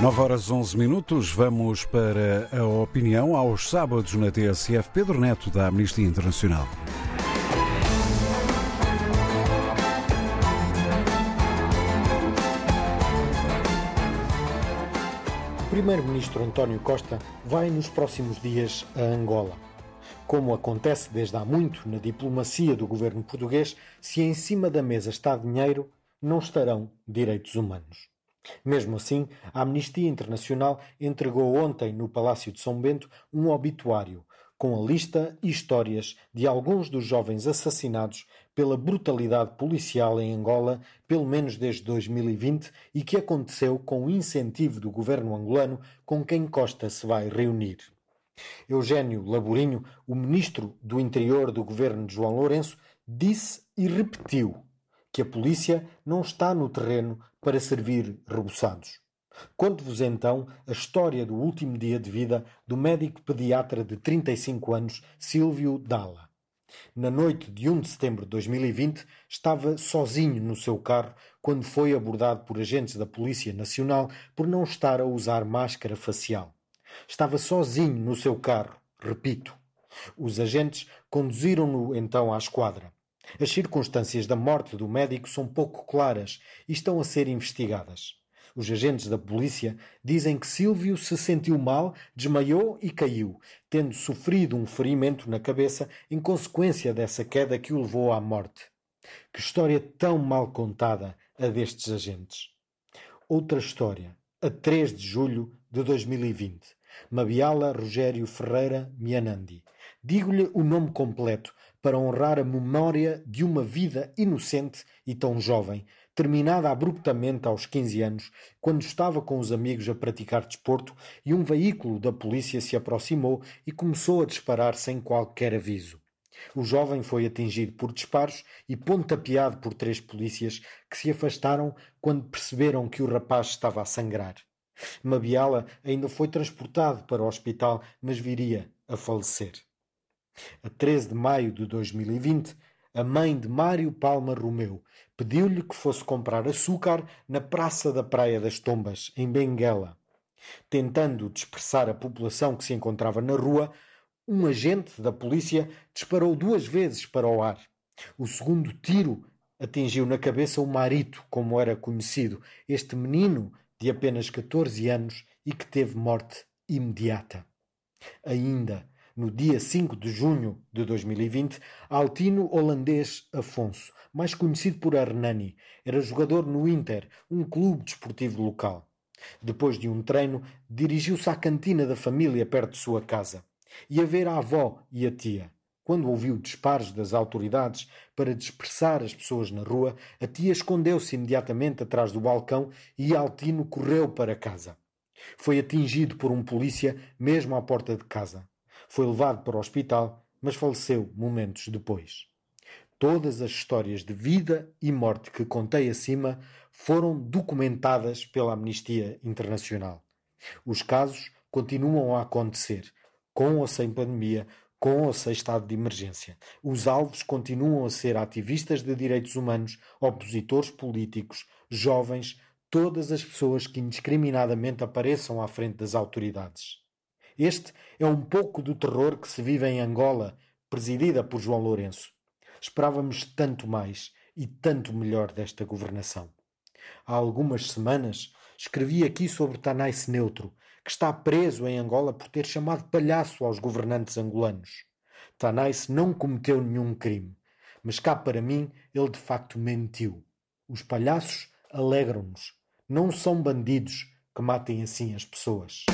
9 horas 11 minutos, vamos para a opinião aos sábados na TSF. Pedro Neto, da Amnistia Internacional. O primeiro-ministro António Costa vai nos próximos dias a Angola. Como acontece desde há muito na diplomacia do governo português, se em cima da mesa está dinheiro, não estarão direitos humanos. Mesmo assim, a Amnistia Internacional entregou ontem no Palácio de São Bento um obituário com a lista e histórias de alguns dos jovens assassinados pela brutalidade policial em Angola, pelo menos desde 2020, e que aconteceu com o incentivo do governo angolano com quem Costa se vai reunir. Eugênio Laborinho, o ministro do Interior do governo de João Lourenço, disse e repetiu que a polícia não está no terreno para servir rebuçados. Conto-vos então a história do último dia de vida do médico pediatra de 35 anos, Silvio Dalla. Na noite de 1 de setembro de 2020, estava sozinho no seu carro quando foi abordado por agentes da Polícia Nacional por não estar a usar máscara facial. Estava sozinho no seu carro, repito. Os agentes conduziram-no então à esquadra. As circunstâncias da morte do médico são pouco claras e estão a ser investigadas. Os agentes da polícia dizem que Silvio se sentiu mal, desmaiou e caiu, tendo sofrido um ferimento na cabeça em consequência dessa queda que o levou à morte. Que história tão mal contada a destes agentes. Outra história, a 3 de julho de 2020. Mabiala Rogério Ferreira Mianandi. Digo-lhe o nome completo para honrar a memória de uma vida inocente e tão jovem, terminada abruptamente aos 15 anos, quando estava com os amigos a praticar desporto e um veículo da polícia se aproximou e começou a disparar sem qualquer aviso. O jovem foi atingido por disparos e pontapeado por três polícias que se afastaram quando perceberam que o rapaz estava a sangrar. Mabiala ainda foi transportado para o hospital, mas viria a falecer. A 13 de maio de 2020, a mãe de Mário Palma Romeu pediu-lhe que fosse comprar açúcar na Praça da Praia das Tombas, em Benguela. Tentando dispersar a população que se encontrava na rua, um agente da polícia disparou duas vezes para o ar. O segundo tiro atingiu na cabeça o Marito, como era conhecido, este menino de apenas 14 anos e que teve morte imediata. Ainda no dia 5 de junho de 2020, Altino holandês Afonso, mais conhecido por Hernani, era jogador no Inter, um clube desportivo local. Depois de um treino, dirigiu-se à cantina da família perto de sua casa. Ia ver a avó e a tia. Quando ouviu disparos das autoridades para dispersar as pessoas na rua, a tia escondeu-se imediatamente atrás do balcão e Altino correu para casa. Foi atingido por um polícia mesmo à porta de casa. Foi levado para o hospital, mas faleceu momentos depois. Todas as histórias de vida e morte que contei acima foram documentadas pela Amnistia Internacional. Os casos continuam a acontecer, com ou sem pandemia, com ou sem estado de emergência. Os alvos continuam a ser ativistas de direitos humanos, opositores políticos, jovens, todas as pessoas que indiscriminadamente apareçam à frente das autoridades. Este é um pouco do terror que se vive em Angola, presidida por João Lourenço. Esperávamos tanto mais e tanto melhor desta governação. Há algumas semanas escrevi aqui sobre Tanais Neutro, que está preso em Angola por ter chamado palhaço aos governantes angolanos. Tanais não cometeu nenhum crime, mas cá para mim ele de facto mentiu. Os palhaços alegram-nos. Não são bandidos que matem assim as pessoas.